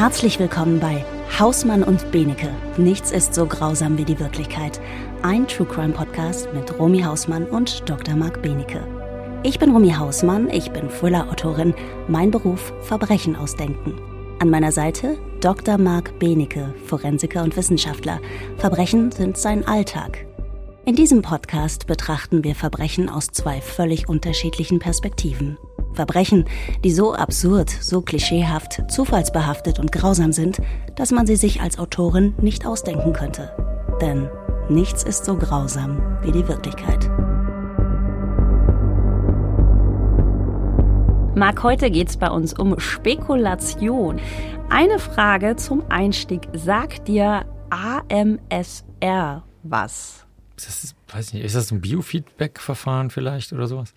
Herzlich willkommen bei Hausmann und Benecke. Nichts ist so grausam wie die Wirklichkeit. Ein True Crime Podcast mit Romy Hausmann und Dr. Marc Benecke. Ich bin Romy Hausmann, ich bin Thriller-Autorin. Mein Beruf Verbrechen ausdenken. An meiner Seite Dr. Marc Benecke, Forensiker und Wissenschaftler. Verbrechen sind sein Alltag. In diesem Podcast betrachten wir Verbrechen aus zwei völlig unterschiedlichen Perspektiven. Verbrechen, die so absurd, so klischeehaft, zufallsbehaftet und grausam sind, dass man sie sich als Autorin nicht ausdenken könnte. Denn nichts ist so grausam wie die Wirklichkeit. Marc, heute geht es bei uns um Spekulation. Eine Frage zum Einstieg. Sagt dir AMSR was? Ist das, weiß nicht, ist das ein Biofeedback-Verfahren vielleicht oder sowas?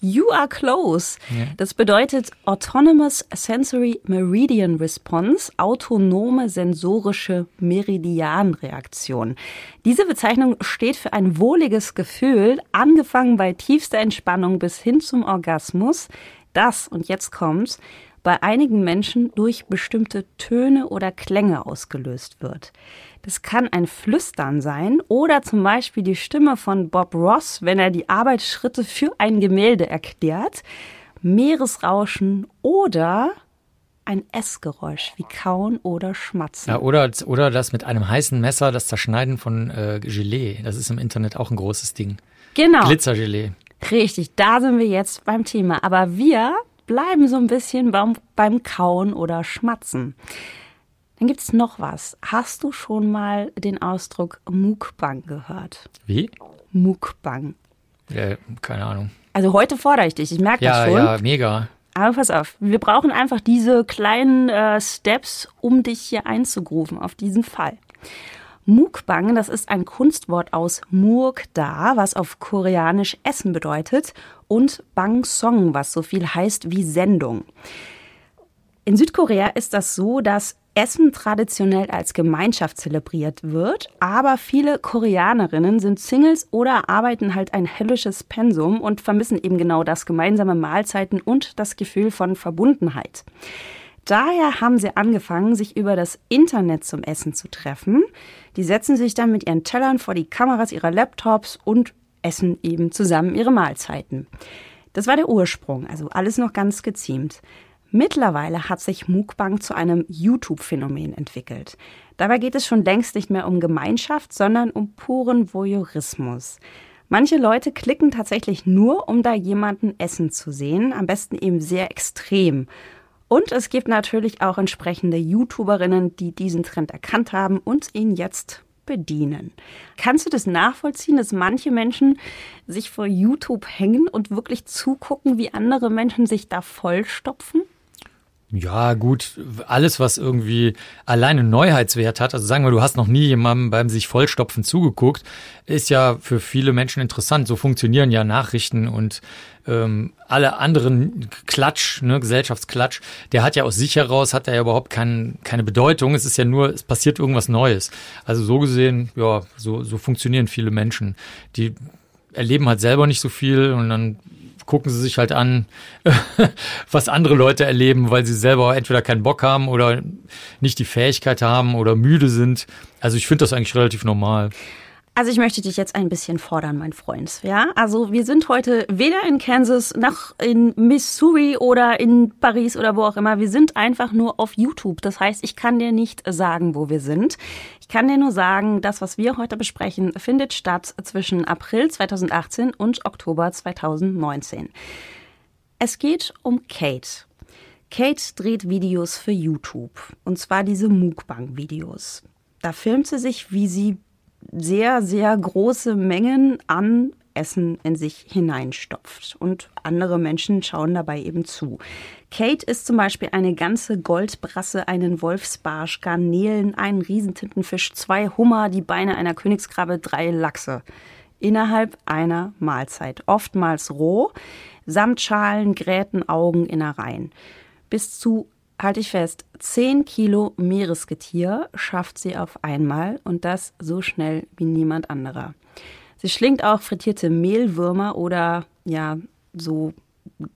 You are close. Ja. Das bedeutet Autonomous Sensory Meridian Response, autonome sensorische Meridianreaktion. Diese Bezeichnung steht für ein wohliges Gefühl, angefangen bei tiefster Entspannung bis hin zum Orgasmus, das, und jetzt kommt's, bei einigen Menschen durch bestimmte Töne oder Klänge ausgelöst wird. Das kann ein Flüstern sein oder zum Beispiel die Stimme von Bob Ross, wenn er die Arbeitsschritte für ein Gemälde erklärt, Meeresrauschen oder ein Essgeräusch wie Kauen oder Schmatzen. Ja, oder, oder das mit einem heißen Messer, das Zerschneiden von äh, Gelee. Das ist im Internet auch ein großes Ding. Genau. Glitzergelee. Richtig, da sind wir jetzt beim Thema. Aber wir bleiben so ein bisschen beim, beim Kauen oder Schmatzen. Dann gibt es noch was. Hast du schon mal den Ausdruck Mukbang gehört? Wie? Mukbang. Ja, keine Ahnung. Also heute fordere ich dich, ich merke ja, das schon. Ja, mega. Aber pass auf, wir brauchen einfach diese kleinen äh, Steps, um dich hier einzugrufen auf diesen Fall. Mukbang, das ist ein Kunstwort aus Murkda, was auf Koreanisch Essen bedeutet, und Bang Song, was so viel heißt wie Sendung. In Südkorea ist das so, dass Essen traditionell als Gemeinschaft zelebriert wird, aber viele Koreanerinnen sind Singles oder arbeiten halt ein hellisches Pensum und vermissen eben genau das gemeinsame Mahlzeiten und das Gefühl von Verbundenheit. Daher haben sie angefangen, sich über das Internet zum Essen zu treffen. Die setzen sich dann mit ihren Tellern vor die Kameras ihrer Laptops und essen eben zusammen ihre Mahlzeiten. Das war der Ursprung, also alles noch ganz geziemt. Mittlerweile hat sich Mukbang zu einem YouTube-Phänomen entwickelt. Dabei geht es schon längst nicht mehr um Gemeinschaft, sondern um puren Voyeurismus. Manche Leute klicken tatsächlich nur, um da jemanden essen zu sehen, am besten eben sehr extrem. Und es gibt natürlich auch entsprechende YouTuberinnen, die diesen Trend erkannt haben und ihn jetzt bedienen. Kannst du das nachvollziehen, dass manche Menschen sich vor YouTube hängen und wirklich zugucken, wie andere Menschen sich da vollstopfen? Ja, gut, alles, was irgendwie alleine Neuheitswert hat, also sagen wir, du hast noch nie jemandem beim sich vollstopfen zugeguckt, ist ja für viele Menschen interessant. So funktionieren ja Nachrichten und ähm, alle anderen Klatsch, ne, Gesellschaftsklatsch, der hat ja aus sich heraus, hat er ja überhaupt kein, keine Bedeutung. Es ist ja nur, es passiert irgendwas Neues. Also so gesehen, ja, so, so funktionieren viele Menschen. Die erleben halt selber nicht so viel und dann gucken sie sich halt an, was andere Leute erleben, weil sie selber entweder keinen Bock haben oder nicht die Fähigkeit haben oder müde sind. Also ich finde das eigentlich relativ normal. Also ich möchte dich jetzt ein bisschen fordern, mein Freund. Ja, also wir sind heute weder in Kansas noch in Missouri oder in Paris oder wo auch immer. Wir sind einfach nur auf YouTube. Das heißt, ich kann dir nicht sagen, wo wir sind. Ich kann dir nur sagen, das, was wir heute besprechen, findet statt zwischen April 2018 und Oktober 2019. Es geht um Kate. Kate dreht Videos für YouTube. Und zwar diese Mukbang-Videos. Da filmt sie sich, wie sie sehr, sehr große Mengen an Essen in sich hineinstopft. Und andere Menschen schauen dabei eben zu. Kate isst zum Beispiel eine ganze Goldbrasse, einen Wolfsbarsch, Garnelen, einen Riesentintenfisch, zwei Hummer, die Beine einer Königskrabbe, drei Lachse. Innerhalb einer Mahlzeit. Oftmals roh, samt Schalen, Gräten, Augen, Innereien. Bis zu halte ich fest, 10 Kilo Meeresgetier schafft sie auf einmal und das so schnell wie niemand anderer. Sie schlingt auch frittierte Mehlwürmer oder ja, so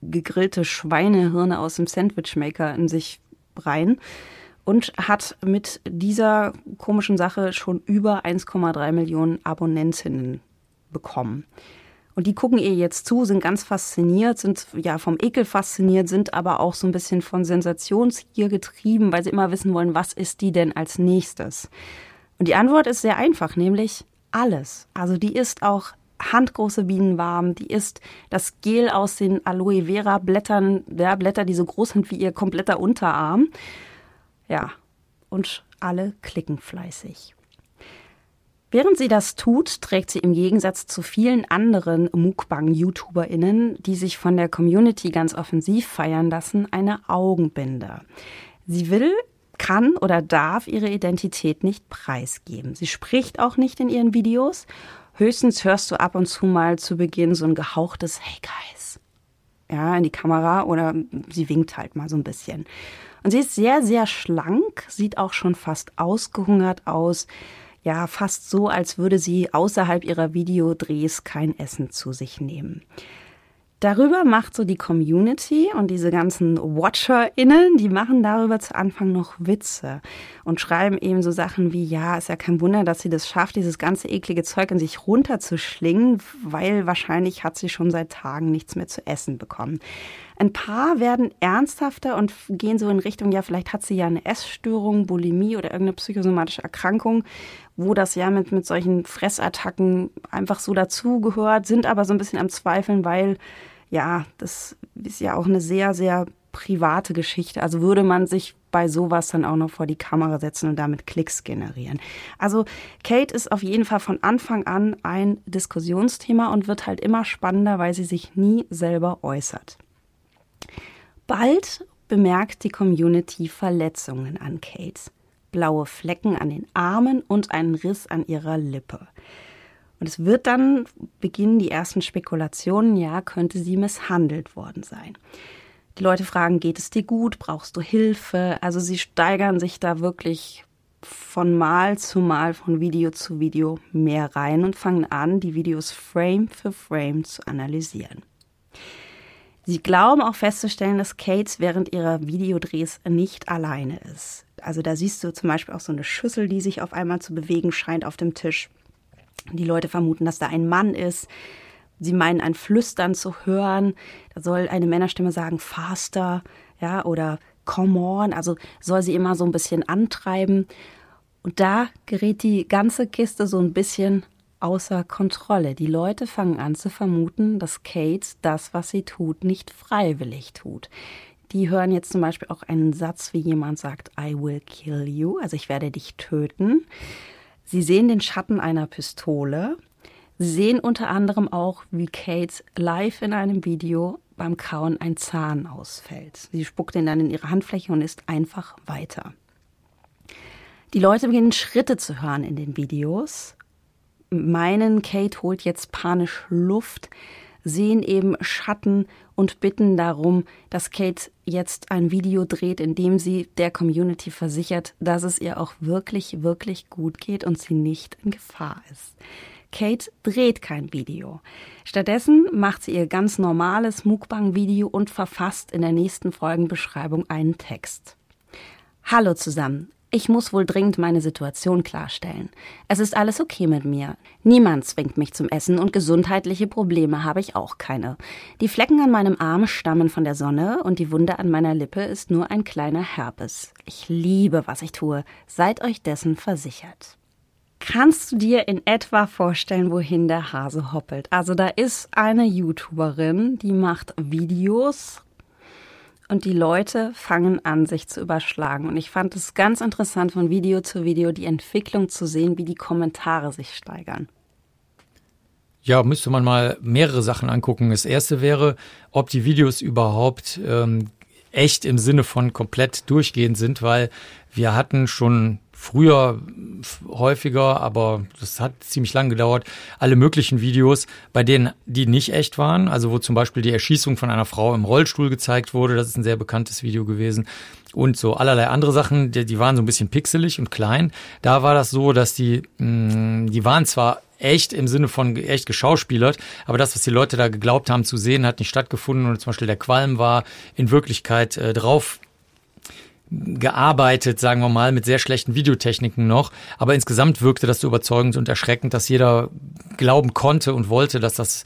gegrillte Schweinehirne aus dem Sandwichmaker in sich rein. und hat mit dieser komischen Sache schon über 1,3 Millionen Abonnentinnen bekommen. Und die gucken ihr jetzt zu, sind ganz fasziniert, sind ja vom Ekel fasziniert, sind aber auch so ein bisschen von Sensationsgier getrieben, weil sie immer wissen wollen, was ist die denn als nächstes? Und die Antwort ist sehr einfach, nämlich alles. Also die ist auch handgroße Bienenwaben, die ist das Gel aus den Aloe Vera Blättern, der Blätter, die so groß sind wie ihr kompletter Unterarm. Ja, und alle klicken fleißig. Während sie das tut, trägt sie im Gegensatz zu vielen anderen Mukbang-YouTuberInnen, die sich von der Community ganz offensiv feiern lassen, eine Augenbinde. Sie will, kann oder darf ihre Identität nicht preisgeben. Sie spricht auch nicht in ihren Videos. Höchstens hörst du ab und zu mal zu Beginn so ein gehauchtes Hey Guys. Ja, in die Kamera oder sie winkt halt mal so ein bisschen. Und sie ist sehr, sehr schlank, sieht auch schon fast ausgehungert aus ja fast so, als würde sie außerhalb ihrer Videodrehs kein Essen zu sich nehmen. Darüber macht so die Community und diese ganzen WatcherInnen, die machen darüber zu Anfang noch Witze und schreiben eben so Sachen wie, ja, ist ja kein Wunder, dass sie das schafft, dieses ganze eklige Zeug in sich runterzuschlingen, weil wahrscheinlich hat sie schon seit Tagen nichts mehr zu essen bekommen. Ein paar werden ernsthafter und gehen so in Richtung, ja, vielleicht hat sie ja eine Essstörung, Bulimie oder irgendeine psychosomatische Erkrankung, wo das ja mit, mit solchen Fressattacken einfach so dazugehört, sind aber so ein bisschen am Zweifeln, weil ja, das ist ja auch eine sehr, sehr private Geschichte. Also würde man sich bei sowas dann auch noch vor die Kamera setzen und damit Klicks generieren. Also Kate ist auf jeden Fall von Anfang an ein Diskussionsthema und wird halt immer spannender, weil sie sich nie selber äußert. Bald bemerkt die Community Verletzungen an Kate. Blaue Flecken an den Armen und einen Riss an ihrer Lippe. Und es wird dann beginnen die ersten Spekulationen, ja, könnte sie misshandelt worden sein. Die Leute fragen, geht es dir gut? Brauchst du Hilfe? Also sie steigern sich da wirklich von Mal zu Mal, von Video zu Video mehr rein und fangen an, die Videos Frame für Frame zu analysieren. Sie glauben auch festzustellen, dass Kate während ihrer Videodrehs nicht alleine ist. Also da siehst du zum Beispiel auch so eine Schüssel, die sich auf einmal zu bewegen scheint auf dem Tisch. Die Leute vermuten, dass da ein Mann ist. Sie meinen ein Flüstern zu hören. Da soll eine Männerstimme sagen, faster, ja, oder come on. Also soll sie immer so ein bisschen antreiben. Und da gerät die ganze Kiste so ein bisschen außer Kontrolle. Die Leute fangen an zu vermuten, dass Kate das, was sie tut, nicht freiwillig tut. Die hören jetzt zum Beispiel auch einen Satz, wie jemand sagt, I will kill you, also ich werde dich töten. Sie sehen den Schatten einer Pistole. Sie sehen unter anderem auch, wie Kate live in einem Video beim Kauen ein Zahn ausfällt. Sie spuckt ihn dann in ihre Handfläche und ist einfach weiter. Die Leute beginnen Schritte zu hören in den Videos, meinen, Kate holt jetzt panisch Luft, sehen eben Schatten und bitten darum, dass Kate jetzt ein Video dreht, in dem sie der Community versichert, dass es ihr auch wirklich, wirklich gut geht und sie nicht in Gefahr ist. Kate dreht kein Video. Stattdessen macht sie ihr ganz normales Mukbang-Video und verfasst in der nächsten Folgenbeschreibung einen Text. Hallo zusammen. Ich muss wohl dringend meine Situation klarstellen. Es ist alles okay mit mir. Niemand zwingt mich zum Essen und gesundheitliche Probleme habe ich auch keine. Die Flecken an meinem Arm stammen von der Sonne und die Wunde an meiner Lippe ist nur ein kleiner Herpes. Ich liebe, was ich tue. Seid euch dessen versichert. Kannst du dir in etwa vorstellen, wohin der Hase hoppelt? Also da ist eine YouTuberin, die macht Videos und die Leute fangen an, sich zu überschlagen. Und ich fand es ganz interessant, von Video zu Video die Entwicklung zu sehen, wie die Kommentare sich steigern. Ja, müsste man mal mehrere Sachen angucken. Das erste wäre, ob die Videos überhaupt ähm, echt im Sinne von komplett durchgehend sind, weil wir hatten schon früher häufiger, aber das hat ziemlich lang gedauert, alle möglichen Videos, bei denen die nicht echt waren, also wo zum Beispiel die Erschießung von einer Frau im Rollstuhl gezeigt wurde, das ist ein sehr bekanntes Video gewesen. Und so allerlei andere Sachen, die, die waren so ein bisschen pixelig und klein. Da war das so, dass die, mh, mm, die waren zwar echt im Sinne von echt geschauspielert, aber das, was die Leute da geglaubt haben zu sehen, hat nicht stattgefunden. Und zum Beispiel der Qualm war in Wirklichkeit äh, drauf gearbeitet, sagen wir mal, mit sehr schlechten Videotechniken noch. Aber insgesamt wirkte das so überzeugend und erschreckend, dass jeder glauben konnte und wollte, dass das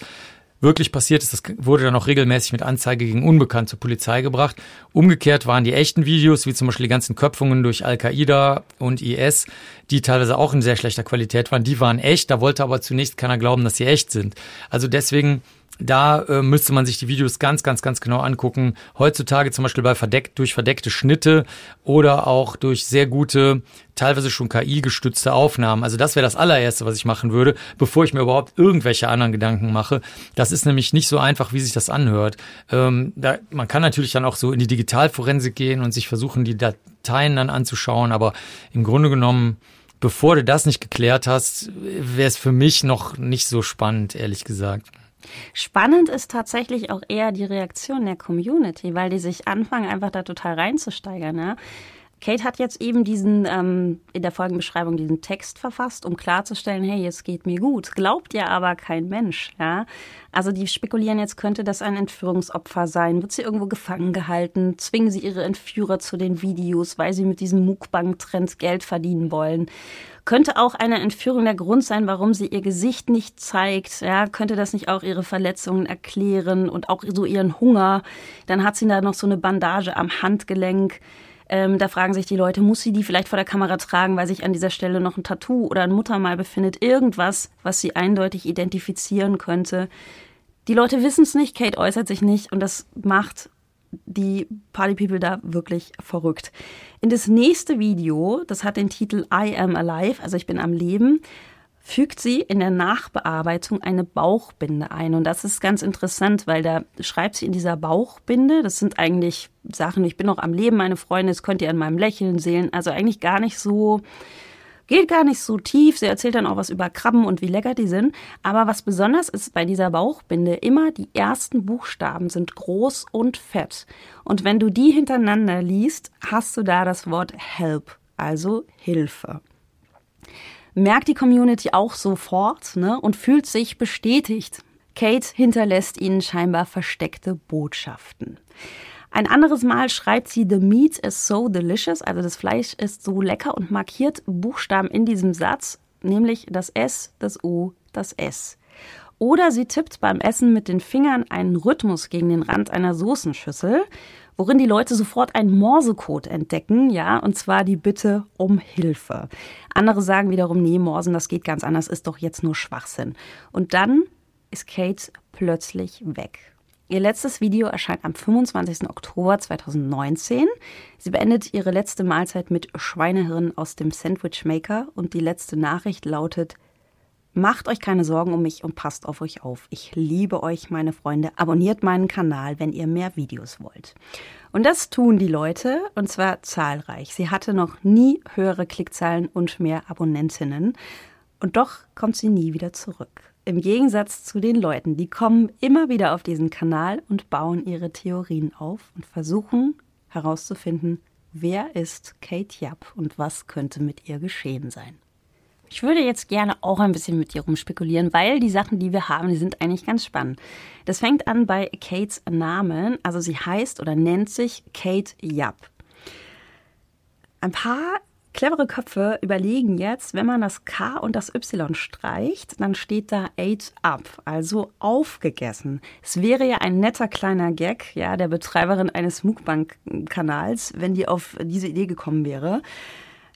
wirklich passiert ist. Das wurde dann auch regelmäßig mit Anzeige gegen Unbekannt zur Polizei gebracht. Umgekehrt waren die echten Videos, wie zum Beispiel die ganzen Köpfungen durch Al-Qaida und IS, die teilweise auch in sehr schlechter Qualität waren, die waren echt. Da wollte aber zunächst keiner glauben, dass sie echt sind. Also deswegen da äh, müsste man sich die Videos ganz, ganz, ganz genau angucken. Heutzutage zum Beispiel bei verdeckt, durch verdeckte Schnitte oder auch durch sehr gute, teilweise schon KI-gestützte Aufnahmen. Also das wäre das allererste, was ich machen würde, bevor ich mir überhaupt irgendwelche anderen Gedanken mache. Das ist nämlich nicht so einfach, wie sich das anhört. Ähm, da, man kann natürlich dann auch so in die Digitalforensik gehen und sich versuchen, die Dateien dann anzuschauen, aber im Grunde genommen bevor du das nicht geklärt hast, wäre es für mich noch nicht so spannend, ehrlich gesagt. Spannend ist tatsächlich auch eher die Reaktion der Community, weil die sich anfangen, einfach da total reinzusteigern. Ja? Kate hat jetzt eben diesen, ähm, in der Folgenbeschreibung diesen Text verfasst, um klarzustellen, hey, es geht mir gut. Glaubt ja aber kein Mensch, ja. Also die spekulieren jetzt, könnte das ein Entführungsopfer sein? Wird sie irgendwo gefangen gehalten? Zwingen sie ihre Entführer zu den Videos, weil sie mit diesem Mukbang-Trend Geld verdienen wollen? Könnte auch eine Entführung der Grund sein, warum sie ihr Gesicht nicht zeigt? Ja, könnte das nicht auch ihre Verletzungen erklären und auch so ihren Hunger? Dann hat sie da noch so eine Bandage am Handgelenk. Ähm, da fragen sich die Leute, muss sie die vielleicht vor der Kamera tragen, weil sich an dieser Stelle noch ein Tattoo oder ein Muttermal befindet? Irgendwas, was sie eindeutig identifizieren könnte. Die Leute wissen es nicht, Kate äußert sich nicht und das macht die Party People da wirklich verrückt. In das nächste Video, das hat den Titel I am alive, also ich bin am Leben, fügt sie in der Nachbearbeitung eine Bauchbinde ein. Und das ist ganz interessant, weil da schreibt sie in dieser Bauchbinde, das sind eigentlich Sachen, ich bin noch am Leben, meine Freunde, das könnt ihr an meinem Lächeln sehen. Also eigentlich gar nicht so Geht gar nicht so tief. Sie erzählt dann auch was über Krabben und wie lecker die sind. Aber was besonders ist bei dieser Bauchbinde, immer die ersten Buchstaben sind groß und fett. Und wenn du die hintereinander liest, hast du da das Wort Help, also Hilfe. Merkt die Community auch sofort ne, und fühlt sich bestätigt. Kate hinterlässt ihnen scheinbar versteckte Botschaften. Ein anderes Mal schreibt sie, The meat is so delicious, also das Fleisch ist so lecker und markiert Buchstaben in diesem Satz, nämlich das S, das U, das S. Oder sie tippt beim Essen mit den Fingern einen Rhythmus gegen den Rand einer Soßenschüssel, worin die Leute sofort einen Morsecode entdecken, ja, und zwar die Bitte um Hilfe. Andere sagen wiederum, nee, Morsen, das geht ganz anders, ist doch jetzt nur Schwachsinn. Und dann ist Kate plötzlich weg. Ihr letztes Video erscheint am 25. Oktober 2019. Sie beendet ihre letzte Mahlzeit mit Schweinehirn aus dem Sandwich Maker und die letzte Nachricht lautet: Macht euch keine Sorgen um mich und passt auf euch auf. Ich liebe euch, meine Freunde. Abonniert meinen Kanal, wenn ihr mehr Videos wollt. Und das tun die Leute, und zwar zahlreich. Sie hatte noch nie höhere Klickzahlen und mehr Abonnentinnen. Und doch kommt sie nie wieder zurück. Im Gegensatz zu den Leuten, die kommen immer wieder auf diesen Kanal und bauen ihre Theorien auf und versuchen herauszufinden, wer ist Kate Japp und was könnte mit ihr geschehen sein. Ich würde jetzt gerne auch ein bisschen mit dir rumspekulieren, weil die Sachen, die wir haben, die sind eigentlich ganz spannend. Das fängt an bei Kates Namen. Also sie heißt oder nennt sich Kate Japp. Ein paar Clevere Köpfe überlegen jetzt, wenn man das K und das Y streicht, dann steht da ate up, also aufgegessen. Es wäre ja ein netter kleiner Gag, ja, der Betreiberin eines Mukbang-Kanals, wenn die auf diese Idee gekommen wäre.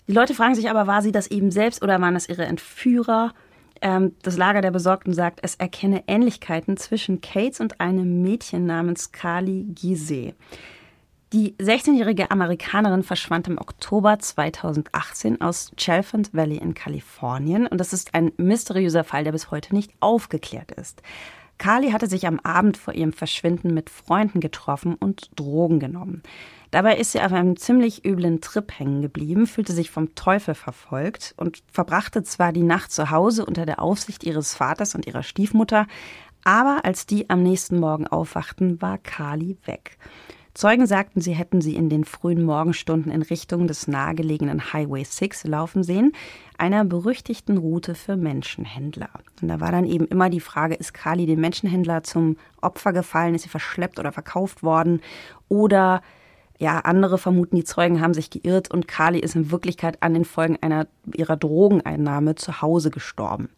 Die Leute fragen sich aber, war sie das eben selbst oder waren das ihre Entführer? Ähm, das Lager der Besorgten sagt, es erkenne Ähnlichkeiten zwischen Kate und einem Mädchen namens Kali Gizeh. Die 16-jährige Amerikanerin verschwand im Oktober 2018 aus Chalfont Valley in Kalifornien und das ist ein mysteriöser Fall, der bis heute nicht aufgeklärt ist. Carly hatte sich am Abend vor ihrem Verschwinden mit Freunden getroffen und Drogen genommen. Dabei ist sie auf einem ziemlich üblen Trip hängen geblieben, fühlte sich vom Teufel verfolgt und verbrachte zwar die Nacht zu Hause unter der Aufsicht ihres Vaters und ihrer Stiefmutter, aber als die am nächsten Morgen aufwachten, war Carly weg. Zeugen sagten, sie hätten sie in den frühen Morgenstunden in Richtung des nahegelegenen Highway 6 laufen sehen, einer berüchtigten Route für Menschenhändler. Und da war dann eben immer die Frage, ist Kali dem Menschenhändler zum Opfer gefallen, ist sie verschleppt oder verkauft worden oder Ja, andere vermuten, die Zeugen haben sich geirrt und Kali ist in Wirklichkeit an den Folgen einer ihrer Drogeneinnahme zu Hause gestorben.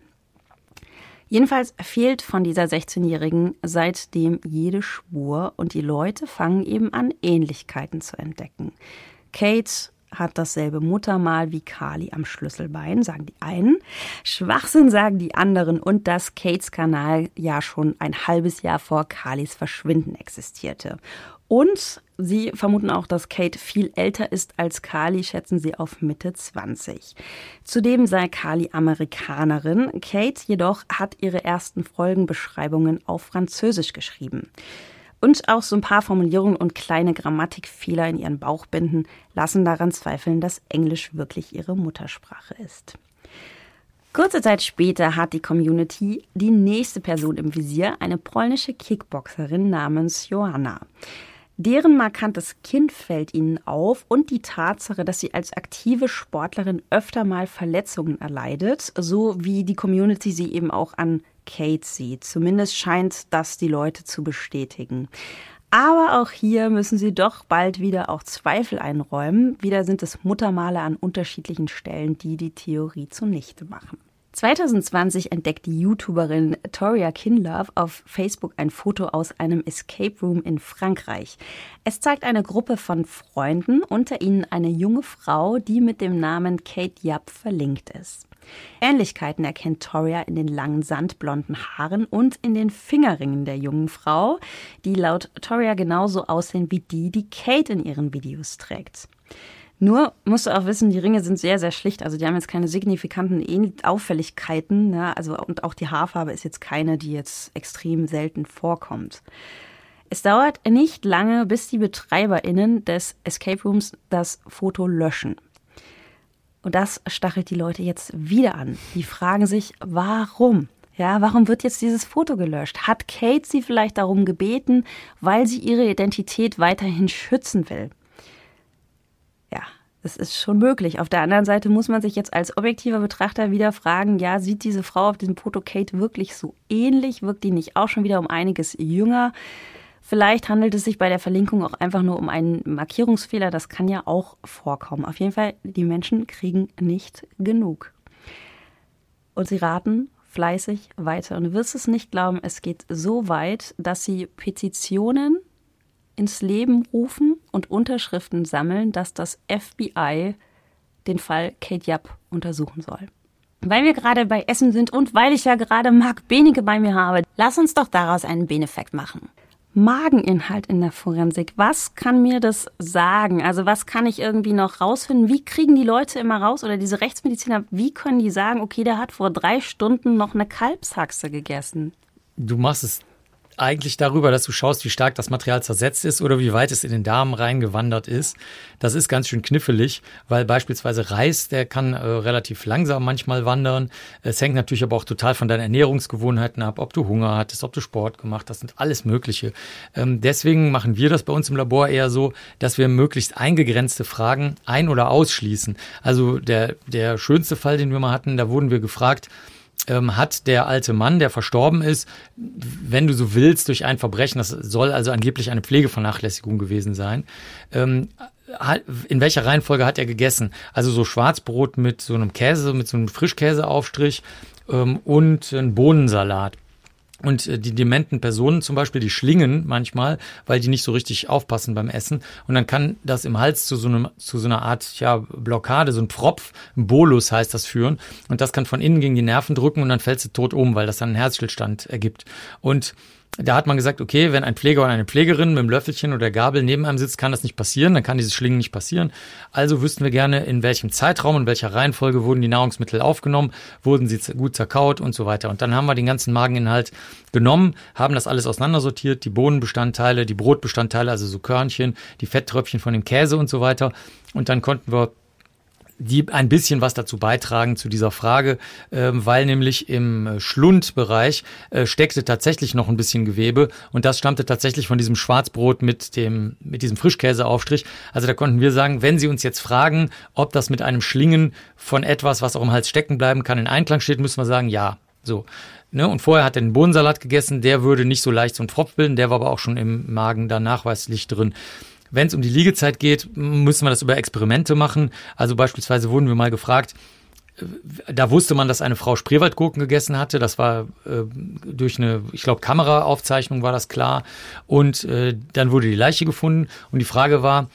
Jedenfalls fehlt von dieser 16-Jährigen seitdem jede Spur und die Leute fangen eben an, Ähnlichkeiten zu entdecken. Kate hat dasselbe Muttermal wie Kali am Schlüsselbein, sagen die einen. Schwachsinn sagen die anderen und dass Kates Kanal ja schon ein halbes Jahr vor Kalis Verschwinden existierte. Und sie vermuten auch, dass Kate viel älter ist als Kali, schätzen sie auf Mitte 20. Zudem sei Kali Amerikanerin. Kate jedoch hat ihre ersten Folgenbeschreibungen auf Französisch geschrieben. Und auch so ein paar Formulierungen und kleine Grammatikfehler in ihren Bauchbinden lassen daran zweifeln, dass Englisch wirklich ihre Muttersprache ist. Kurze Zeit später hat die Community die nächste Person im Visier, eine polnische Kickboxerin namens Joanna. Deren markantes Kind fällt ihnen auf und die Tatsache, dass sie als aktive Sportlerin öfter mal Verletzungen erleidet, so wie die Community sie eben auch an Kate sieht. Zumindest scheint das die Leute zu bestätigen. Aber auch hier müssen sie doch bald wieder auch Zweifel einräumen. Wieder sind es Muttermale an unterschiedlichen Stellen, die die Theorie zunichte machen. 2020 entdeckt die YouTuberin Toria Kinlove auf Facebook ein Foto aus einem Escape Room in Frankreich. Es zeigt eine Gruppe von Freunden, unter ihnen eine junge Frau, die mit dem Namen Kate Yap verlinkt ist. Ähnlichkeiten erkennt Toria in den langen sandblonden Haaren und in den Fingerringen der jungen Frau, die laut Toria genauso aussehen wie die, die Kate in ihren Videos trägt. Nur musst du auch wissen, die Ringe sind sehr, sehr schlicht. Also die haben jetzt keine signifikanten Auffälligkeiten. Ne? Also, und auch die Haarfarbe ist jetzt keine, die jetzt extrem selten vorkommt. Es dauert nicht lange, bis die BetreiberInnen des Escape Rooms das Foto löschen. Und das stachelt die Leute jetzt wieder an. Die fragen sich, warum? Ja, warum wird jetzt dieses Foto gelöscht? Hat Kate sie vielleicht darum gebeten, weil sie ihre Identität weiterhin schützen will? Ja, es ist schon möglich. Auf der anderen Seite muss man sich jetzt als objektiver Betrachter wieder fragen, ja, sieht diese Frau auf diesem Foto Kate wirklich so ähnlich? Wirkt die nicht auch schon wieder um einiges jünger? Vielleicht handelt es sich bei der Verlinkung auch einfach nur um einen Markierungsfehler. Das kann ja auch vorkommen. Auf jeden Fall, die Menschen kriegen nicht genug. Und sie raten fleißig weiter. Und du wirst es nicht glauben, es geht so weit, dass sie Petitionen ins Leben rufen und Unterschriften sammeln, dass das FBI den Fall Kate Yap untersuchen soll. Weil wir gerade bei Essen sind und weil ich ja gerade Marc Benige bei mir habe, lass uns doch daraus einen Beneffekt machen. Mageninhalt in der Forensik. Was kann mir das sagen? Also was kann ich irgendwie noch rausfinden? Wie kriegen die Leute immer raus oder diese Rechtsmediziner, wie können die sagen, okay, der hat vor drei Stunden noch eine Kalbshaxe gegessen? Du machst es eigentlich darüber, dass du schaust, wie stark das Material zersetzt ist oder wie weit es in den Darm reingewandert ist. Das ist ganz schön knifflig, weil beispielsweise Reis, der kann äh, relativ langsam manchmal wandern. Es hängt natürlich aber auch total von deinen Ernährungsgewohnheiten ab, ob du Hunger hattest, ob du Sport gemacht hast und alles Mögliche. Ähm, deswegen machen wir das bei uns im Labor eher so, dass wir möglichst eingegrenzte Fragen ein- oder ausschließen. Also der, der schönste Fall, den wir mal hatten, da wurden wir gefragt, ähm, hat der alte Mann, der verstorben ist, wenn du so willst, durch ein Verbrechen, das soll also angeblich eine Pflegevernachlässigung gewesen sein, ähm, in welcher Reihenfolge hat er gegessen? Also so Schwarzbrot mit so einem Käse, mit so einem Frischkäseaufstrich ähm, und ein Bohnensalat. Und äh, die dementen Personen zum Beispiel, die schlingen manchmal, weil die nicht so richtig aufpassen beim Essen. Und dann kann das im Hals zu so, einem, zu so einer Art ja, Blockade, so ein Pfropf, ein Bolus heißt das führen. Und das kann von innen gegen die Nerven drücken und dann fällt sie tot um, weil das dann einen Herzstillstand ergibt. Und da hat man gesagt, okay, wenn ein Pfleger oder eine Pflegerin mit dem Löffelchen oder Gabel neben einem sitzt, kann das nicht passieren, dann kann dieses Schlingen nicht passieren. Also wüssten wir gerne, in welchem Zeitraum und welcher Reihenfolge wurden die Nahrungsmittel aufgenommen, wurden sie gut zerkaut und so weiter. Und dann haben wir den ganzen Mageninhalt genommen, haben das alles auseinandersortiert, die Bohnenbestandteile, die Brotbestandteile, also so Körnchen, die Fetttröpfchen von dem Käse und so weiter. Und dann konnten wir die ein bisschen was dazu beitragen zu dieser Frage, äh, weil nämlich im äh, Schlundbereich äh, steckte tatsächlich noch ein bisschen Gewebe und das stammte tatsächlich von diesem Schwarzbrot mit dem mit diesem Frischkäseaufstrich. Also da konnten wir sagen, wenn Sie uns jetzt fragen, ob das mit einem Schlingen von etwas, was auch im Hals stecken bleiben kann, in Einklang steht, müssen wir sagen, ja. So. Ne? Und vorher hat er einen Bohnensalat gegessen, der würde nicht so leicht so einen Pfropf bilden, der war aber auch schon im Magen da nachweislich drin. Wenn es um die Liegezeit geht, müssen wir das über Experimente machen. Also beispielsweise wurden wir mal gefragt, äh, da wusste man, dass eine Frau Spreewaldgurken gegessen hatte. Das war äh, durch eine, ich glaube, Kameraaufzeichnung war das klar. Und äh, dann wurde die Leiche gefunden. Und die Frage war,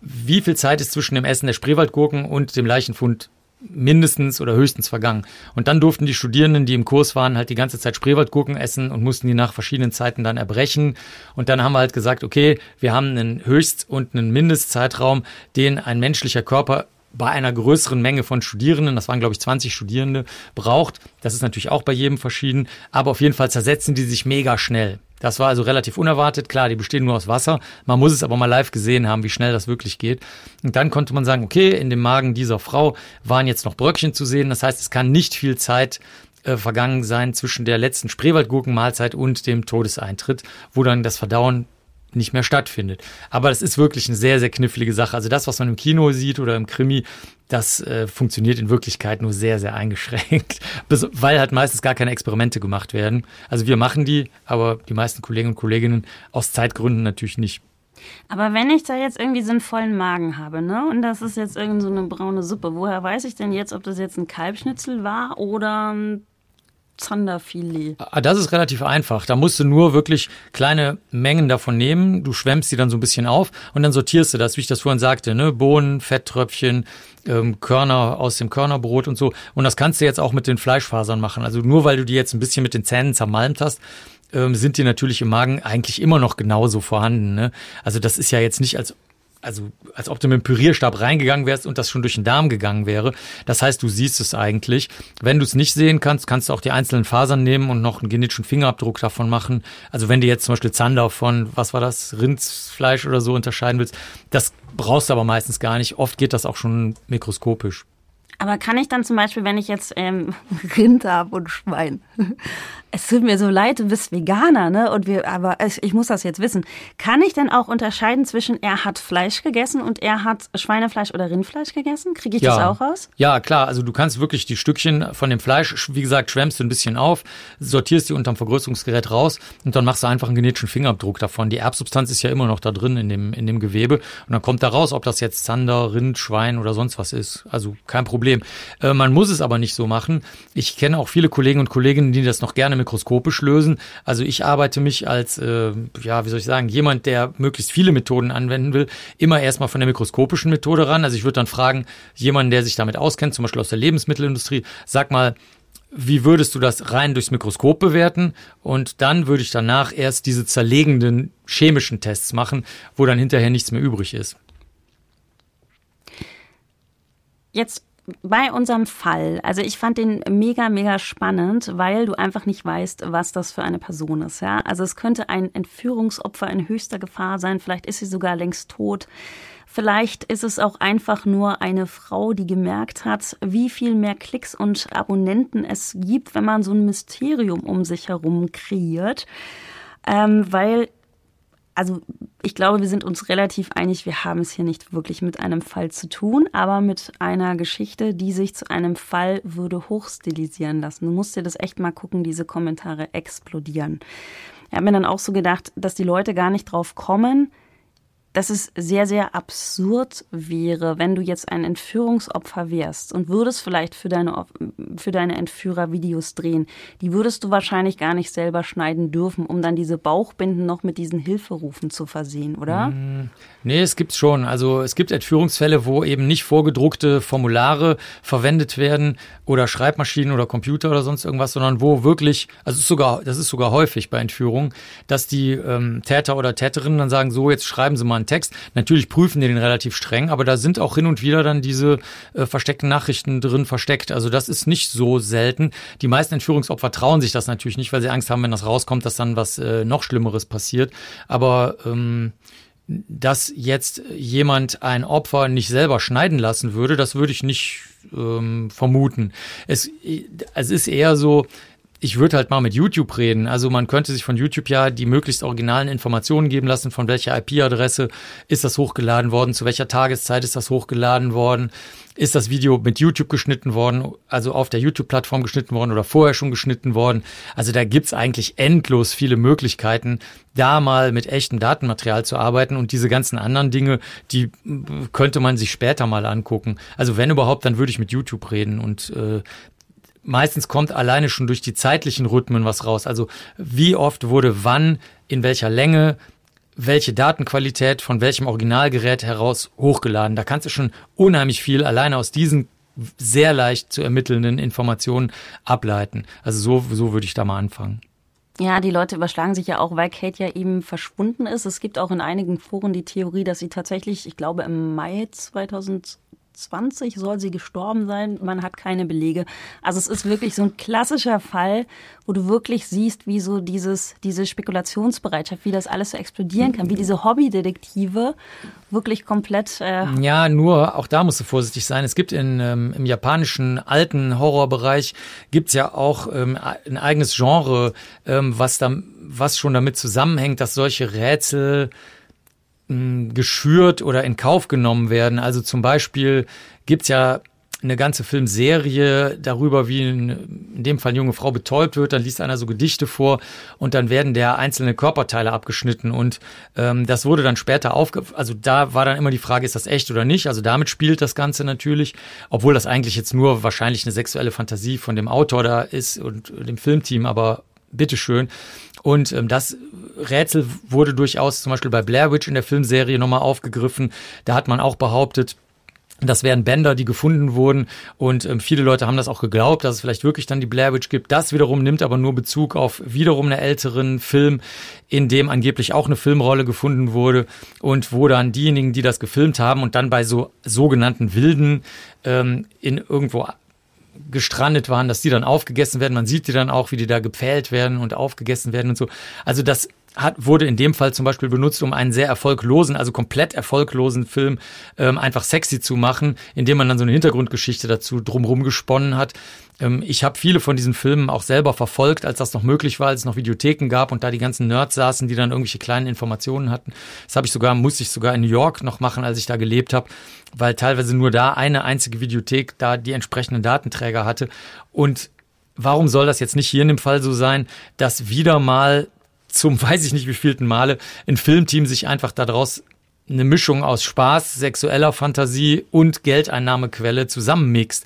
wie viel Zeit ist zwischen dem Essen der Spreewaldgurken und dem Leichenfund mindestens oder höchstens vergangen. Und dann durften die Studierenden, die im Kurs waren, halt die ganze Zeit Spreewaldgurken essen und mussten die nach verschiedenen Zeiten dann erbrechen. Und dann haben wir halt gesagt, okay, wir haben einen Höchst- und einen Mindestzeitraum, den ein menschlicher Körper bei einer größeren Menge von Studierenden, das waren glaube ich 20 Studierende, braucht. Das ist natürlich auch bei jedem verschieden, aber auf jeden Fall zersetzen die sich mega schnell. Das war also relativ unerwartet. Klar, die bestehen nur aus Wasser. Man muss es aber mal live gesehen haben, wie schnell das wirklich geht. Und dann konnte man sagen, okay, in dem Magen dieser Frau waren jetzt noch Bröckchen zu sehen. Das heißt, es kann nicht viel Zeit äh, vergangen sein zwischen der letzten Spreewaldgurkenmahlzeit und dem Todeseintritt, wo dann das Verdauen nicht mehr stattfindet. Aber das ist wirklich eine sehr, sehr knifflige Sache. Also das, was man im Kino sieht oder im Krimi, das äh, funktioniert in Wirklichkeit nur sehr, sehr eingeschränkt, weil halt meistens gar keine Experimente gemacht werden. Also wir machen die, aber die meisten Kollegen und Kolleginnen aus Zeitgründen natürlich nicht. Aber wenn ich da jetzt irgendwie so einen vollen Magen habe, ne, und das ist jetzt irgend so eine braune Suppe, woher weiß ich denn jetzt, ob das jetzt ein Kalbschnitzel war oder ein Zanderfilet? Ah, das ist relativ einfach. Da musst du nur wirklich kleine Mengen davon nehmen. Du schwemmst sie dann so ein bisschen auf und dann sortierst du das, wie ich das vorhin sagte, ne? Bohnen, Fetttröpfchen, ähm, Körner aus dem Körnerbrot und so. Und das kannst du jetzt auch mit den Fleischfasern machen. Also nur weil du die jetzt ein bisschen mit den Zähnen zermalmt hast, ähm, sind die natürlich im Magen eigentlich immer noch genauso vorhanden. Ne? Also das ist ja jetzt nicht als also als ob du mit dem Pürierstab reingegangen wärst und das schon durch den Darm gegangen wäre. Das heißt, du siehst es eigentlich. Wenn du es nicht sehen kannst, kannst du auch die einzelnen Fasern nehmen und noch einen genetischen Fingerabdruck davon machen. Also wenn du jetzt zum Beispiel Zander von, was war das, Rindsfleisch oder so unterscheiden willst, das brauchst du aber meistens gar nicht. Oft geht das auch schon mikroskopisch. Aber kann ich dann zum Beispiel, wenn ich jetzt ähm, Rind habe und Schwein, es tut mir so leid, du bist Veganer, ne? Und wir, aber ich muss das jetzt wissen. Kann ich denn auch unterscheiden zwischen er hat Fleisch gegessen und er hat Schweinefleisch oder Rindfleisch gegessen? Kriege ich ja. das auch raus? Ja, klar. Also du kannst wirklich die Stückchen von dem Fleisch, wie gesagt, schwemmst du ein bisschen auf, sortierst die unterm Vergrößerungsgerät raus und dann machst du einfach einen genetischen Fingerabdruck davon. Die Erbsubstanz ist ja immer noch da drin in dem, in dem Gewebe und dann kommt da raus, ob das jetzt Zander, Rind, Schwein oder sonst was ist. Also kein Problem. Äh, man muss es aber nicht so machen. Ich kenne auch viele Kollegen und Kolleginnen, die das noch gerne mikroskopisch lösen. Also ich arbeite mich als, äh, ja, wie soll ich sagen, jemand, der möglichst viele Methoden anwenden will, immer erstmal von der mikroskopischen Methode ran. Also ich würde dann fragen, jemanden, der sich damit auskennt, zum Beispiel aus der Lebensmittelindustrie, sag mal, wie würdest du das rein durchs Mikroskop bewerten? Und dann würde ich danach erst diese zerlegenden chemischen Tests machen, wo dann hinterher nichts mehr übrig ist. Jetzt bei unserem Fall, also ich fand den mega, mega spannend, weil du einfach nicht weißt, was das für eine Person ist. Ja? Also es könnte ein Entführungsopfer in höchster Gefahr sein, vielleicht ist sie sogar längst tot. Vielleicht ist es auch einfach nur eine Frau, die gemerkt hat, wie viel mehr Klicks und Abonnenten es gibt, wenn man so ein Mysterium um sich herum kreiert. Ähm, weil also ich glaube, wir sind uns relativ einig, wir haben es hier nicht wirklich mit einem Fall zu tun, aber mit einer Geschichte, die sich zu einem Fall würde hochstilisieren lassen. Du musst dir das echt mal gucken, diese Kommentare explodieren. Ich habe mir dann auch so gedacht, dass die Leute gar nicht drauf kommen, dass es sehr, sehr absurd wäre, wenn du jetzt ein Entführungsopfer wärst und würdest vielleicht für deine, für deine Entführer Videos drehen. Die würdest du wahrscheinlich gar nicht selber schneiden dürfen, um dann diese Bauchbinden noch mit diesen Hilferufen zu versehen, oder? Mm, nee, es gibt's schon. Also es gibt Entführungsfälle, wo eben nicht vorgedruckte Formulare verwendet werden oder Schreibmaschinen oder Computer oder sonst irgendwas, sondern wo wirklich, also ist sogar, das ist sogar häufig bei Entführungen, dass die ähm, Täter oder Täterinnen dann sagen, so, jetzt schreiben Sie mal einen Text. Natürlich prüfen die den relativ streng, aber da sind auch hin und wieder dann diese äh, versteckten Nachrichten drin versteckt. Also das ist nicht so selten. Die meisten Entführungsopfer trauen sich das natürlich nicht, weil sie Angst haben, wenn das rauskommt, dass dann was äh, noch Schlimmeres passiert. Aber ähm, dass jetzt jemand ein Opfer nicht selber schneiden lassen würde, das würde ich nicht ähm, vermuten. Es, es ist eher so, ich würde halt mal mit YouTube reden. Also man könnte sich von YouTube ja die möglichst originalen Informationen geben lassen, von welcher IP-Adresse ist das hochgeladen worden, zu welcher Tageszeit ist das hochgeladen worden, ist das Video mit YouTube geschnitten worden, also auf der YouTube-Plattform geschnitten worden oder vorher schon geschnitten worden. Also da gibt's eigentlich endlos viele Möglichkeiten, da mal mit echtem Datenmaterial zu arbeiten und diese ganzen anderen Dinge, die könnte man sich später mal angucken. Also wenn überhaupt, dann würde ich mit YouTube reden und äh, meistens kommt alleine schon durch die zeitlichen Rhythmen was raus. Also wie oft wurde wann, in welcher Länge, welche Datenqualität von welchem Originalgerät heraus hochgeladen. Da kannst du schon unheimlich viel alleine aus diesen sehr leicht zu ermittelnden Informationen ableiten. Also so, so würde ich da mal anfangen. Ja, die Leute überschlagen sich ja auch, weil Kate ja eben verschwunden ist. Es gibt auch in einigen Foren die Theorie, dass sie tatsächlich, ich glaube im Mai 2000 20 soll sie gestorben sein. Man hat keine Belege. Also es ist wirklich so ein klassischer Fall, wo du wirklich siehst, wie so dieses, diese Spekulationsbereitschaft, wie das alles so explodieren kann, wie diese Hobbydetektive wirklich komplett. Äh ja, nur auch da musst du vorsichtig sein. Es gibt in, ähm, im japanischen alten Horrorbereich gibt's ja auch ähm, ein eigenes Genre, ähm, was, da, was schon damit zusammenhängt, dass solche Rätsel geschürt oder in Kauf genommen werden. Also zum Beispiel gibt's ja eine ganze Filmserie darüber, wie in, in dem Fall eine junge Frau betäubt wird. Dann liest einer so Gedichte vor und dann werden der einzelne Körperteile abgeschnitten. Und ähm, das wurde dann später aufge... Also da war dann immer die Frage, ist das echt oder nicht? Also damit spielt das Ganze natürlich, obwohl das eigentlich jetzt nur wahrscheinlich eine sexuelle Fantasie von dem Autor da ist und dem Filmteam, aber bitteschön. Und ähm, das Rätsel wurde durchaus zum Beispiel bei Blair Witch in der Filmserie nochmal aufgegriffen. Da hat man auch behauptet, das wären Bänder, die gefunden wurden und ähm, viele Leute haben das auch geglaubt, dass es vielleicht wirklich dann die Blair Witch gibt. Das wiederum nimmt aber nur Bezug auf wiederum einen älteren Film, in dem angeblich auch eine Filmrolle gefunden wurde und wo dann diejenigen, die das gefilmt haben und dann bei so sogenannten Wilden ähm, in irgendwo gestrandet waren, dass die dann aufgegessen werden. Man sieht die dann auch, wie die da gepfählt werden und aufgegessen werden und so. Also das hat, wurde in dem Fall zum Beispiel benutzt, um einen sehr erfolglosen, also komplett erfolglosen Film ähm, einfach sexy zu machen, indem man dann so eine Hintergrundgeschichte dazu drumherum gesponnen hat. Ähm, ich habe viele von diesen Filmen auch selber verfolgt, als das noch möglich war, als es noch Videotheken gab und da die ganzen Nerds saßen, die dann irgendwelche kleinen Informationen hatten. Das habe ich sogar, musste ich sogar in New York noch machen, als ich da gelebt habe, weil teilweise nur da eine einzige Videothek da die entsprechenden Datenträger hatte. Und warum soll das jetzt nicht hier in dem Fall so sein, dass wieder mal zum weiß ich nicht wievielten Male ein Filmteam sich einfach daraus eine Mischung aus Spaß, sexueller Fantasie und Geldeinnahmequelle zusammenmixt.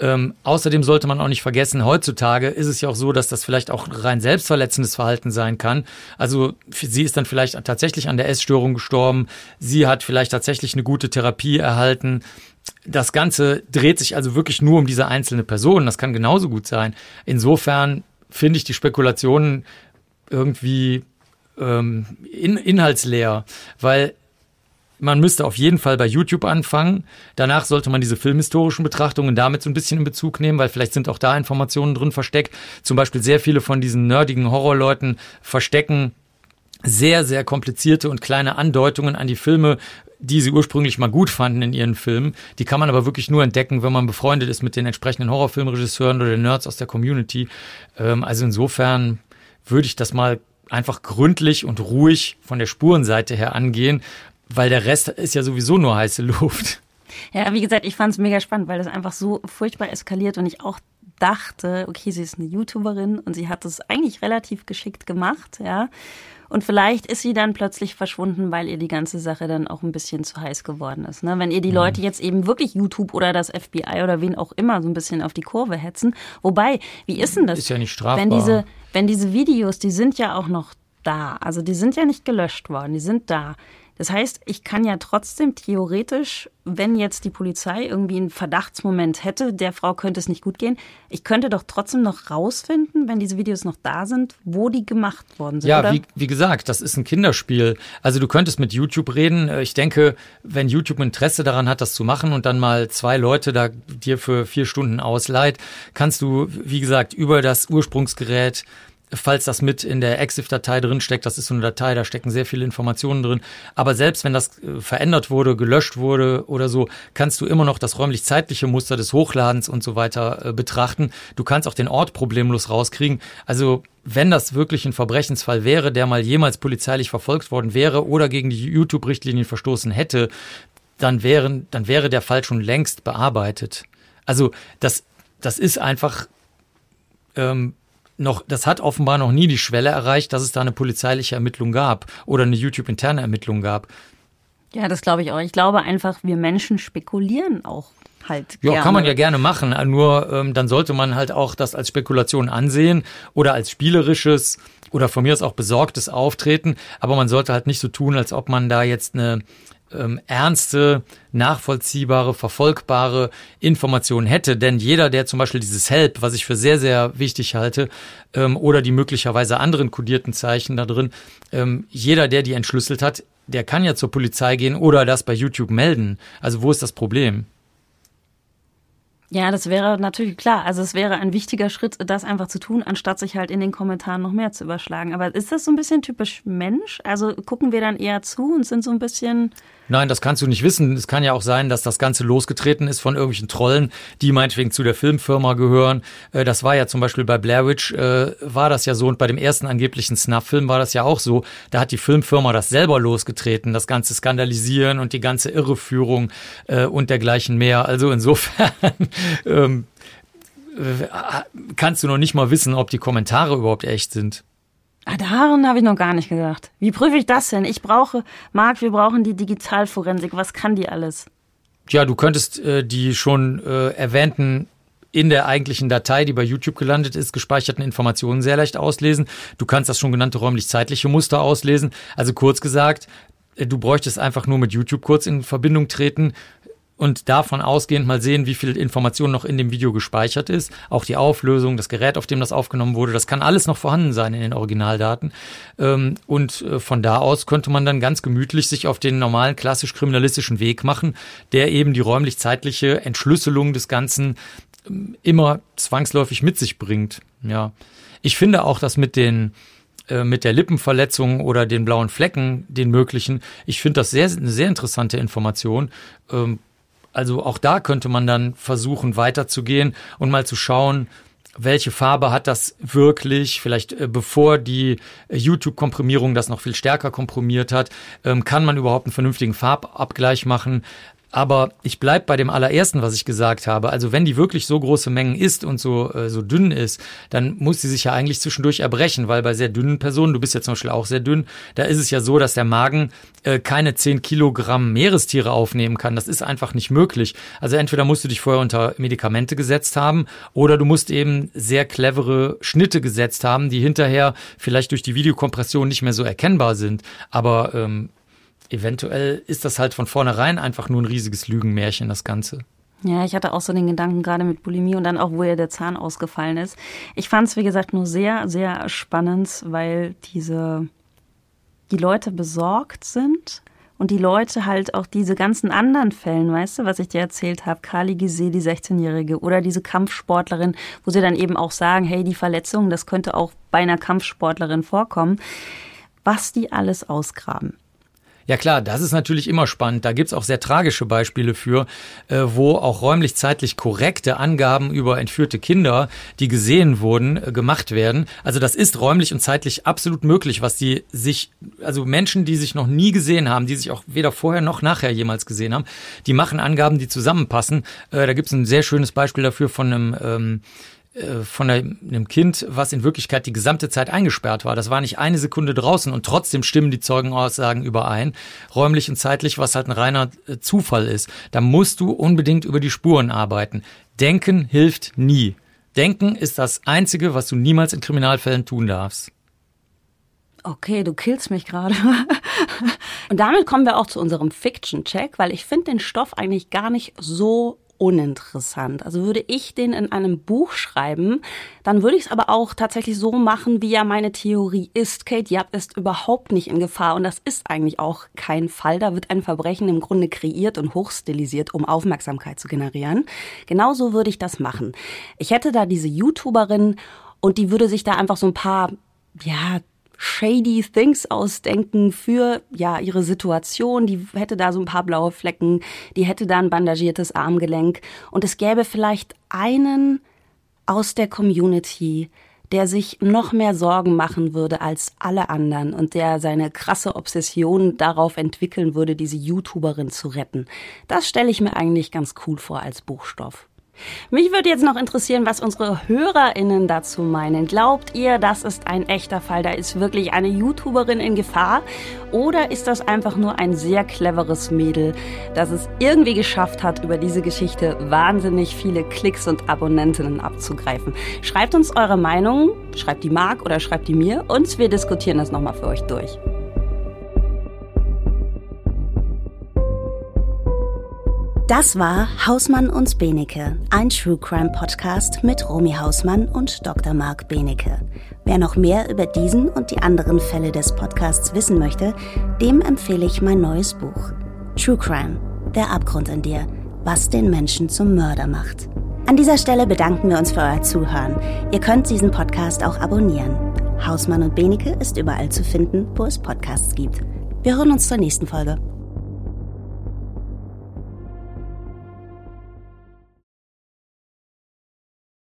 Ähm, außerdem sollte man auch nicht vergessen, heutzutage ist es ja auch so, dass das vielleicht auch rein selbstverletzendes Verhalten sein kann. Also sie ist dann vielleicht tatsächlich an der Essstörung gestorben, sie hat vielleicht tatsächlich eine gute Therapie erhalten. Das Ganze dreht sich also wirklich nur um diese einzelne Person. Das kann genauso gut sein. Insofern finde ich die Spekulationen irgendwie ähm, in, inhaltsleer, weil man müsste auf jeden Fall bei YouTube anfangen. Danach sollte man diese filmhistorischen Betrachtungen damit so ein bisschen in Bezug nehmen, weil vielleicht sind auch da Informationen drin versteckt. Zum Beispiel sehr viele von diesen nerdigen Horrorleuten verstecken sehr, sehr komplizierte und kleine Andeutungen an die Filme, die sie ursprünglich mal gut fanden in ihren Filmen. Die kann man aber wirklich nur entdecken, wenn man befreundet ist mit den entsprechenden Horrorfilmregisseuren oder den Nerds aus der Community. Ähm, also insofern würde ich das mal einfach gründlich und ruhig von der Spurenseite her angehen, weil der Rest ist ja sowieso nur heiße Luft. Ja, wie gesagt, ich fand es mega spannend, weil das einfach so furchtbar eskaliert und ich auch dachte, okay, sie ist eine YouTuberin und sie hat es eigentlich relativ geschickt gemacht, ja. Und vielleicht ist sie dann plötzlich verschwunden, weil ihr die ganze Sache dann auch ein bisschen zu heiß geworden ist. Ne? Wenn ihr die mhm. Leute jetzt eben wirklich YouTube oder das FBI oder wen auch immer so ein bisschen auf die Kurve hetzen. Wobei, wie ist denn das? Ist ja nicht strafbar. Wenn diese, wenn diese Videos, die sind ja auch noch da. Also die sind ja nicht gelöscht worden, die sind da. Das heißt, ich kann ja trotzdem theoretisch, wenn jetzt die Polizei irgendwie einen Verdachtsmoment hätte, der Frau könnte es nicht gut gehen, ich könnte doch trotzdem noch rausfinden, wenn diese Videos noch da sind, wo die gemacht worden sind. Ja, oder? Wie, wie gesagt, das ist ein Kinderspiel. Also du könntest mit YouTube reden. Ich denke, wenn YouTube Interesse daran hat, das zu machen und dann mal zwei Leute da dir für vier Stunden ausleiht, kannst du, wie gesagt, über das Ursprungsgerät falls das mit in der EXIF-Datei drin steckt. Das ist so eine Datei, da stecken sehr viele Informationen drin. Aber selbst wenn das äh, verändert wurde, gelöscht wurde oder so, kannst du immer noch das räumlich-zeitliche Muster des Hochladens und so weiter äh, betrachten. Du kannst auch den Ort problemlos rauskriegen. Also wenn das wirklich ein Verbrechensfall wäre, der mal jemals polizeilich verfolgt worden wäre oder gegen die YouTube-Richtlinien verstoßen hätte, dann, wären, dann wäre der Fall schon längst bearbeitet. Also das, das ist einfach ähm, noch, das hat offenbar noch nie die Schwelle erreicht, dass es da eine polizeiliche Ermittlung gab oder eine YouTube-interne Ermittlung gab. Ja, das glaube ich auch. Ich glaube einfach, wir Menschen spekulieren auch halt. Ja, gerne. kann man ja gerne machen. Nur ähm, dann sollte man halt auch das als Spekulation ansehen oder als spielerisches oder von mir aus auch besorgtes Auftreten. Aber man sollte halt nicht so tun, als ob man da jetzt eine ähm, ernste, nachvollziehbare, verfolgbare Informationen hätte. Denn jeder, der zum Beispiel dieses Help, was ich für sehr, sehr wichtig halte, ähm, oder die möglicherweise anderen kodierten Zeichen da drin, ähm, jeder, der die entschlüsselt hat, der kann ja zur Polizei gehen oder das bei YouTube melden. Also wo ist das Problem? Ja, das wäre natürlich klar. Also es wäre ein wichtiger Schritt, das einfach zu tun, anstatt sich halt in den Kommentaren noch mehr zu überschlagen. Aber ist das so ein bisschen typisch Mensch? Also gucken wir dann eher zu und sind so ein bisschen Nein, das kannst du nicht wissen. Es kann ja auch sein, dass das Ganze losgetreten ist von irgendwelchen Trollen, die meinetwegen zu der Filmfirma gehören. Äh, das war ja zum Beispiel bei Blair Witch, äh, war das ja so und bei dem ersten angeblichen Snuff-Film war das ja auch so. Da hat die Filmfirma das selber losgetreten, das ganze Skandalisieren und die ganze Irreführung äh, und dergleichen mehr. Also insofern ähm, kannst du noch nicht mal wissen, ob die Kommentare überhaupt echt sind. Ah, daran habe ich noch gar nicht gedacht. Wie prüfe ich das denn? Ich brauche, Marc, wir brauchen die Digitalforensik. Was kann die alles? Ja, du könntest äh, die schon äh, erwähnten in der eigentlichen Datei, die bei YouTube gelandet ist, gespeicherten Informationen sehr leicht auslesen. Du kannst das schon genannte räumlich-zeitliche Muster auslesen. Also kurz gesagt, äh, du bräuchtest einfach nur mit YouTube kurz in Verbindung treten, und davon ausgehend mal sehen, wie viel Information noch in dem Video gespeichert ist. Auch die Auflösung, das Gerät, auf dem das aufgenommen wurde, das kann alles noch vorhanden sein in den Originaldaten. Ähm, und äh, von da aus könnte man dann ganz gemütlich sich auf den normalen klassisch-kriminalistischen Weg machen, der eben die räumlich-zeitliche Entschlüsselung des Ganzen ähm, immer zwangsläufig mit sich bringt. Ja. Ich finde auch, dass mit den äh, mit der Lippenverletzung oder den blauen Flecken, den möglichen. Ich finde das sehr, eine sehr interessante Information. Ähm, also auch da könnte man dann versuchen weiterzugehen und mal zu schauen, welche Farbe hat das wirklich, vielleicht äh, bevor die äh, YouTube-Komprimierung das noch viel stärker komprimiert hat, ähm, kann man überhaupt einen vernünftigen Farbabgleich machen. Aber ich bleib bei dem allerersten, was ich gesagt habe. Also wenn die wirklich so große Mengen isst und so, äh, so dünn ist, dann muss sie sich ja eigentlich zwischendurch erbrechen, weil bei sehr dünnen Personen, du bist ja zum Beispiel auch sehr dünn, da ist es ja so, dass der Magen äh, keine 10 Kilogramm Meerestiere aufnehmen kann. Das ist einfach nicht möglich. Also entweder musst du dich vorher unter Medikamente gesetzt haben oder du musst eben sehr clevere Schnitte gesetzt haben, die hinterher vielleicht durch die Videokompression nicht mehr so erkennbar sind. Aber ähm, eventuell ist das halt von vornherein einfach nur ein riesiges Lügenmärchen, das Ganze. Ja, ich hatte auch so den Gedanken gerade mit Bulimie und dann auch, wo ja der Zahn ausgefallen ist. Ich fand es, wie gesagt, nur sehr, sehr spannend, weil diese, die Leute besorgt sind und die Leute halt auch diese ganzen anderen Fällen, weißt du, was ich dir erzählt habe, Kali Gise, die 16-Jährige oder diese Kampfsportlerin, wo sie dann eben auch sagen, hey, die Verletzung, das könnte auch bei einer Kampfsportlerin vorkommen, was die alles ausgraben. Ja klar, das ist natürlich immer spannend. Da gibt's auch sehr tragische Beispiele für, äh, wo auch räumlich-zeitlich korrekte Angaben über entführte Kinder, die gesehen wurden, äh, gemacht werden. Also das ist räumlich und zeitlich absolut möglich, was die sich, also Menschen, die sich noch nie gesehen haben, die sich auch weder vorher noch nachher jemals gesehen haben, die machen Angaben, die zusammenpassen. Äh, da gibt's ein sehr schönes Beispiel dafür von einem ähm, äh, von einem Kind, was in Wirklichkeit die gesamte Zeit eingesperrt war. Das war nicht eine Sekunde draußen und trotzdem stimmen die Zeugenaussagen überein, räumlich und zeitlich, was halt ein reiner äh, Zufall ist. Da musst du unbedingt über die Spuren arbeiten. Denken hilft nie. Denken ist das Einzige, was du niemals in Kriminalfällen tun darfst. Okay, du killst mich gerade. Und damit kommen wir auch zu unserem Fiction-Check, weil ich finde den Stoff eigentlich gar nicht so uninteressant. Also würde ich den in einem Buch schreiben, dann würde ich es aber auch tatsächlich so machen, wie ja meine Theorie ist. Kate Yap ist überhaupt nicht in Gefahr und das ist eigentlich auch kein Fall. Da wird ein Verbrechen im Grunde kreiert und hochstilisiert, um Aufmerksamkeit zu generieren. Genauso würde ich das machen. Ich hätte da diese YouTuberin Und die würde sich da einfach so ein paar, ja, shady things ausdenken für ja ihre Situation. Die hätte da so ein paar blaue Flecken, die hätte da ein bandagiertes Armgelenk und es gäbe vielleicht einen aus der Community, der sich noch mehr Sorgen machen würde als alle anderen und der seine krasse Obsession darauf entwickeln würde, diese YouTuberin zu retten. Das stelle ich mir eigentlich ganz cool vor als Buchstoff. Mich würde jetzt noch interessieren, was unsere HörerInnen dazu meinen. Glaubt ihr, das ist ein echter Fall? Da ist wirklich eine YouTuberin in Gefahr? Oder ist das einfach nur ein sehr cleveres Mädel, das es irgendwie geschafft hat, über diese Geschichte wahnsinnig viele Klicks und Abonnentinnen abzugreifen? Schreibt uns eure Meinung, schreibt die Mark oder schreibt die mir und wir diskutieren das nochmal für euch durch. Das war Hausmann und Benecke, ein True Crime Podcast mit Romy Hausmann und Dr. Marc Benecke. Wer noch mehr über diesen und die anderen Fälle des Podcasts wissen möchte, dem empfehle ich mein neues Buch. True Crime, der Abgrund in dir, was den Menschen zum Mörder macht. An dieser Stelle bedanken wir uns für euer Zuhören. Ihr könnt diesen Podcast auch abonnieren. Hausmann und Benecke ist überall zu finden, wo es Podcasts gibt. Wir hören uns zur nächsten Folge.